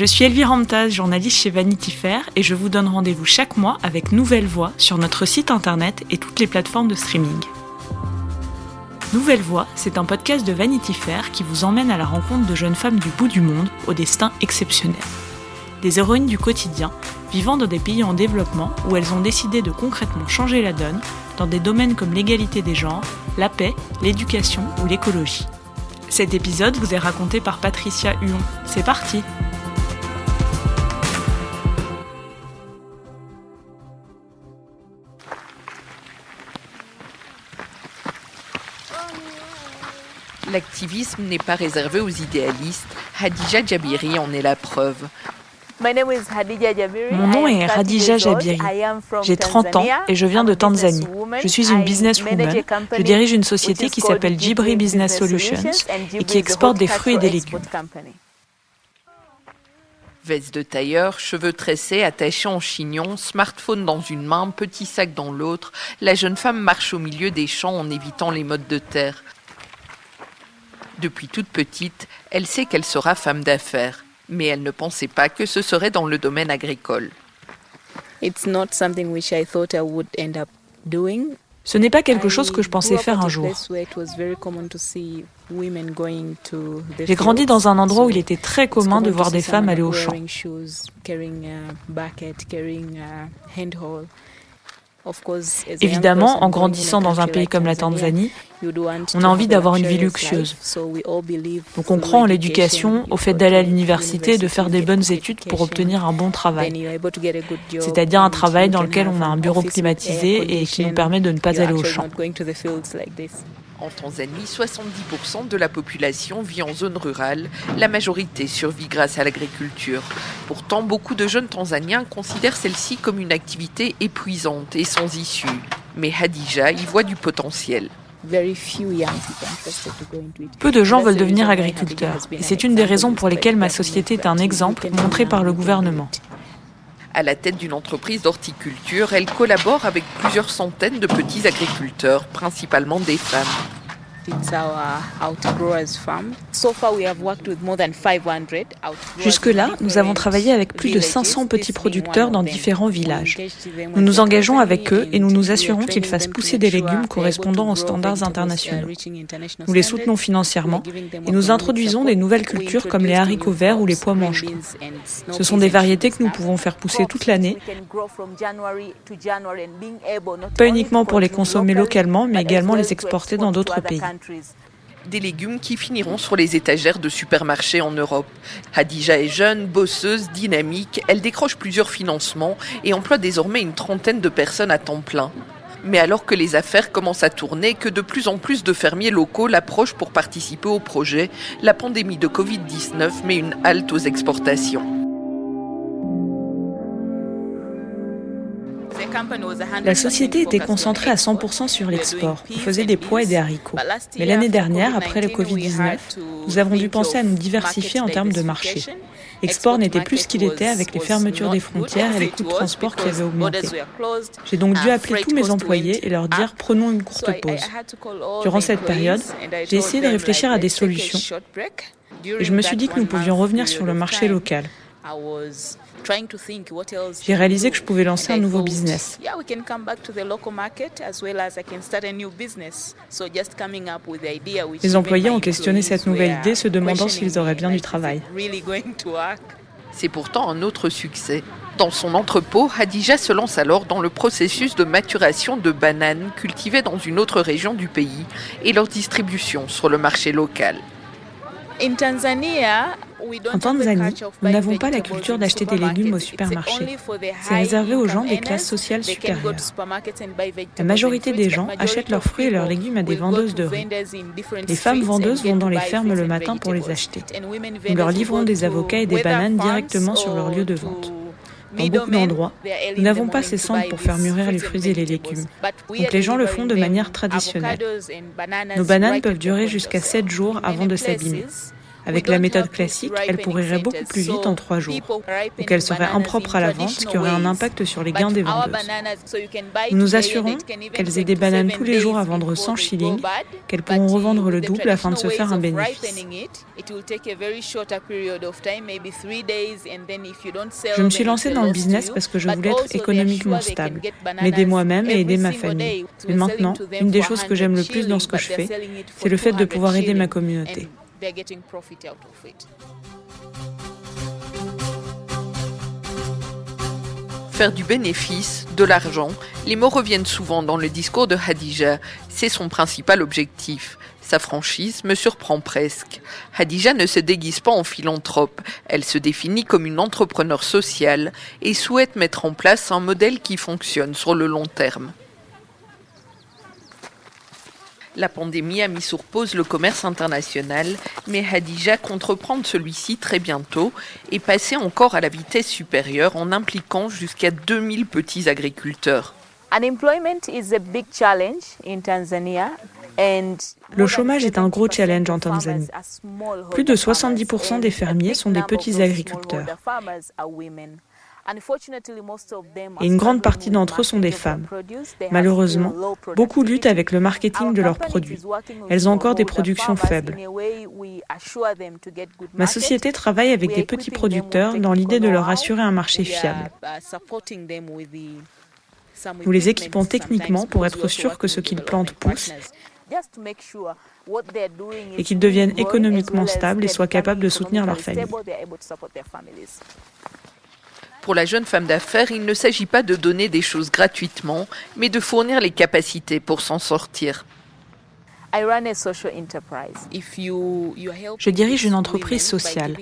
Je suis Elvire Ramtaz, journaliste chez Vanity Fair, et je vous donne rendez-vous chaque mois avec Nouvelle Voix sur notre site internet et toutes les plateformes de streaming. Nouvelle Voix, c'est un podcast de Vanity Fair qui vous emmène à la rencontre de jeunes femmes du bout du monde au destin exceptionnel. Des héroïnes du quotidien, vivant dans des pays en développement où elles ont décidé de concrètement changer la donne dans des domaines comme l'égalité des genres, la paix, l'éducation ou l'écologie. Cet épisode vous est raconté par Patricia Huon. C'est parti L'activisme n'est pas réservé aux idéalistes. Hadija Jabiri en est la preuve. Mon nom est Hadija Jabiri. J'ai 30 ans et je viens de Tanzanie. Je suis une businesswoman. Je dirige une société qui s'appelle Jibri Business Solutions et qui exporte des fruits et des légumes. Veste de tailleur, cheveux tressés, attachés en chignon, smartphone dans une main, petit sac dans l'autre, la jeune femme marche au milieu des champs en évitant les modes de terre. Depuis toute petite, elle sait qu'elle sera femme d'affaires, mais elle ne pensait pas que ce serait dans le domaine agricole. Ce n'est pas quelque chose que je pensais faire un jour. J'ai grandi dans un endroit où il était très commun de voir des femmes aller au champ. Évidemment, en grandissant dans un pays comme la Tanzanie, on a envie d'avoir une vie luxueuse. Donc on croit en l'éducation, au fait d'aller à l'université de faire des bonnes études pour obtenir un bon travail. C'est-à-dire un travail dans lequel on a un bureau climatisé et qui nous permet de ne pas aller au champ. En Tanzanie, 70% de la population vit en zone rurale. La majorité survit grâce à l'agriculture. Pourtant, beaucoup de jeunes Tanzaniens considèrent celle-ci comme une activité épuisante et sans issue. Mais Hadija y voit du potentiel. Peu de gens veulent devenir agriculteurs. Et c'est une des raisons pour lesquelles ma société est un exemple montré par le gouvernement. À la tête d'une entreprise d'horticulture, elle collabore avec plusieurs centaines de petits agriculteurs, principalement des femmes. Jusque-là, nous avons travaillé avec plus de 500 petits producteurs dans différents villages. Nous nous engageons avec eux et nous nous assurons qu'ils fassent pousser des légumes correspondant aux standards internationaux. Nous les soutenons financièrement et nous introduisons des nouvelles cultures comme les haricots verts ou les pois manchots. Ce sont des variétés que nous pouvons faire pousser toute l'année, pas uniquement pour les consommer localement, mais également les exporter dans d'autres pays des légumes qui finiront sur les étagères de supermarchés en Europe. Hadija est jeune, bosseuse, dynamique, elle décroche plusieurs financements et emploie désormais une trentaine de personnes à temps plein. Mais alors que les affaires commencent à tourner, que de plus en plus de fermiers locaux l'approchent pour participer au projet, la pandémie de Covid-19 met une halte aux exportations. La société était concentrée à 100% sur l'export. On faisait des pois et des haricots. Mais l'année dernière, après le Covid-19, nous avons dû penser à nous diversifier en termes de marché. L'export n'était plus ce qu'il était avec les fermetures des frontières et les coûts de transport qui avaient augmenté. J'ai donc dû appeler tous mes employés et leur dire prenons une courte pause. Durant cette période, j'ai essayé de réfléchir à des solutions et je me suis dit que nous pouvions revenir sur le marché local. J'ai réalisé que je pouvais lancer un nouveau business. Les employés ont questionné cette nouvelle idée, se demandant s'ils auraient bien du travail. C'est pourtant un autre succès. Dans son entrepôt, Hadija se lance alors dans le processus de maturation de bananes cultivées dans une autre région du pays et leur distribution sur le marché local. En Tanzanie, nous n'avons pas la culture d'acheter des légumes au supermarché. C'est réservé aux gens des classes sociales supérieures. La majorité des gens achètent leurs fruits et leurs légumes à des vendeuses de rue. Les femmes vendeuses vont dans les fermes le matin pour les acheter. Nous leur livrons des avocats et des bananes directement sur leur lieu de vente. Dans beaucoup d'endroits, nous n'avons pas ces centres pour faire mûrir les fruits et les légumes. Donc les gens le font de manière traditionnelle. Nos bananes peuvent durer jusqu'à 7 jours avant de s'abîmer. Avec la méthode classique, elle pourrirait beaucoup plus vite en trois jours, ou qu'elle serait impropre à la vente, ce qui aurait un impact sur les gains des vendeuses. Nous nous assurons qu'elles aient des bananes tous les jours à vendre 100 shillings, qu'elles pourront revendre le double afin de se faire un bénéfice. Je me suis lancée dans le business parce que je voulais être économiquement stable, m'aider moi-même et aider ma famille. Mais maintenant, une des choses que j'aime le plus dans ce que je fais, c'est le fait de pouvoir aider ma communauté. Faire du bénéfice, de l'argent, les mots reviennent souvent dans le discours de Hadija. C'est son principal objectif. Sa franchise me surprend presque. Hadija ne se déguise pas en philanthrope. Elle se définit comme une entrepreneur sociale et souhaite mettre en place un modèle qui fonctionne sur le long terme. La pandémie a mis sur pause le commerce international, mais Hadija compte reprendre celui-ci très bientôt et passer encore à la vitesse supérieure en impliquant jusqu'à 2000 petits agriculteurs. Le chômage est un gros challenge en Tanzanie. Plus de 70% des fermiers sont des petits agriculteurs. Et une grande partie d'entre eux sont des femmes. Malheureusement, beaucoup luttent avec le marketing de leurs produits. Elles ont encore des productions faibles. Ma société travaille avec des petits producteurs dans l'idée de leur assurer un marché fiable. Nous les équipons techniquement pour être sûrs que ce qu'ils plantent pousse et qu'ils deviennent économiquement stables et soient capables de soutenir leur famille. Pour la jeune femme d'affaires, il ne s'agit pas de donner des choses gratuitement, mais de fournir les capacités pour s'en sortir. Je dirige une entreprise sociale.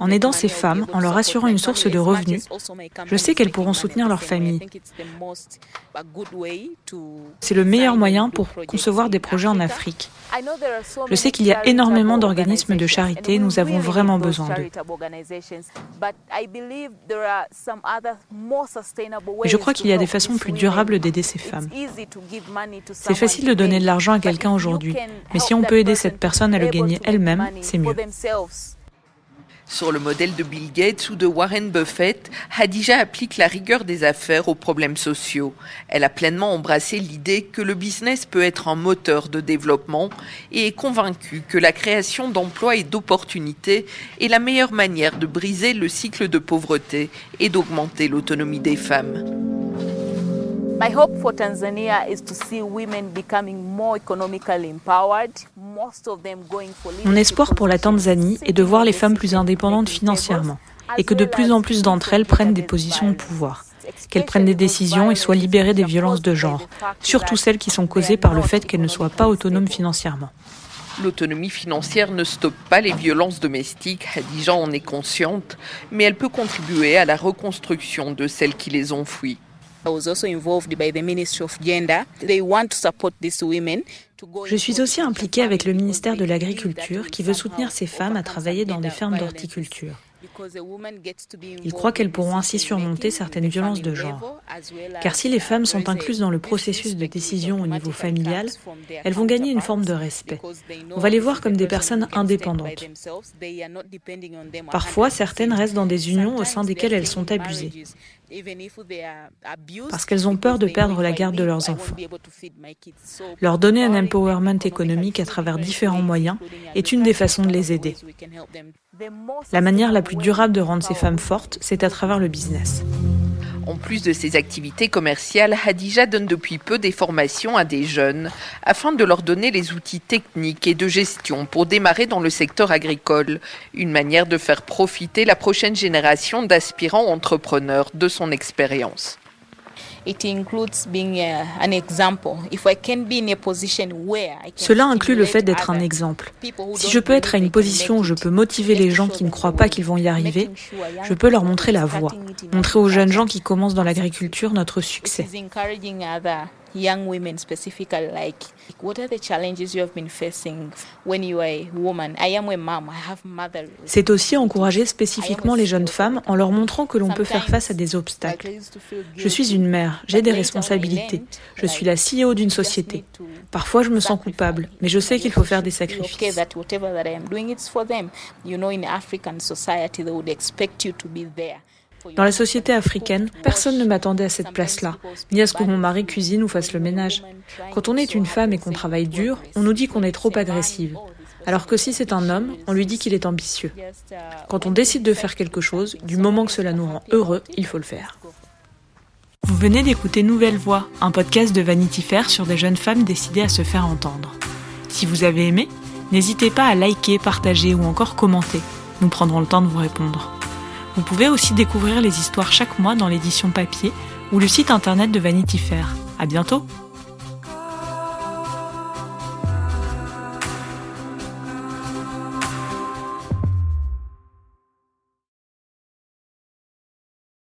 En aidant ces femmes, en leur assurant une source de revenus, je sais qu'elles pourront soutenir leur famille. C'est le meilleur moyen pour concevoir des projets en Afrique. Je sais qu'il y a énormément d'organismes de charité, nous avons vraiment besoin d'eux. Je crois qu'il y a des façons plus durables d'aider ces femmes. C'est facile de donner de l'argent à quelqu'un aujourd'hui, mais si on peut aider cette personne à le gagner elle-même, c'est mieux. Sur le modèle de Bill Gates ou de Warren Buffett, Hadija applique la rigueur des affaires aux problèmes sociaux. Elle a pleinement embrassé l'idée que le business peut être un moteur de développement et est convaincue que la création d'emplois et d'opportunités est la meilleure manière de briser le cycle de pauvreté et d'augmenter l'autonomie des femmes. Mon espoir pour la Tanzanie est de voir les femmes plus indépendantes financièrement et que de plus en plus d'entre elles prennent des positions de pouvoir, qu'elles prennent des décisions et soient libérées des violences de genre, surtout celles qui sont causées par le fait qu'elles ne soient pas autonomes financièrement. L'autonomie financière ne stoppe pas les violences domestiques, Hadija en est consciente, mais elle peut contribuer à la reconstruction de celles qui les ont fuies. Je suis aussi impliquée avec le ministère de l'Agriculture qui veut soutenir ces femmes à travailler dans des fermes d'horticulture. Ils croient qu'elles pourront ainsi surmonter certaines violences de genre. Car si les femmes sont incluses dans le processus de décision au niveau familial, elles vont gagner une forme de respect. On va les voir comme des personnes indépendantes. Parfois, certaines restent dans des unions au sein desquelles elles sont abusées parce qu'elles ont peur de perdre la garde de leurs enfants. Leur donner un empowerment économique à travers différents moyens est une des façons de les aider. La manière la plus durable de rendre ces femmes fortes, c'est à travers le business. En plus de ses activités commerciales, Hadija donne depuis peu des formations à des jeunes afin de leur donner les outils techniques et de gestion pour démarrer dans le secteur agricole, une manière de faire profiter la prochaine génération d'aspirants entrepreneurs de son expérience. Cela inclut le fait d'être un exemple. Si je peux être à une position où je peux motiver les gens qui ne croient pas qu'ils vont y arriver, je peux leur montrer la voie, montrer aux jeunes gens qui commencent dans l'agriculture notre succès. Young women specifically like what are the challenges you have been facing when you are a woman? I am a mom i have mother. C'est aussi encourager spécifiquement les jeunes femmes en leur montrant que l'on peut faire face à des obstacles. je suis une mère j'ai des responsabilités. je suis la CEO d'une société. parfois je me sens coupable mais je sais qu'il faut faire des sacrifices dans la société africaine, personne ne m'attendait à cette place-là, ni à ce que mon mari cuisine ou fasse le ménage. Quand on est une femme et qu'on travaille dur, on nous dit qu'on est trop agressive. Alors que si c'est un homme, on lui dit qu'il est ambitieux. Quand on décide de faire quelque chose, du moment que cela nous rend heureux, il faut le faire. Vous venez d'écouter Nouvelle Voix, un podcast de Vanity Fair sur des jeunes femmes décidées à se faire entendre. Si vous avez aimé, n'hésitez pas à liker, partager ou encore commenter. Nous prendrons le temps de vous répondre. Vous pouvez aussi découvrir les histoires chaque mois dans l'édition papier ou le site internet de Vanity Fair. À bientôt!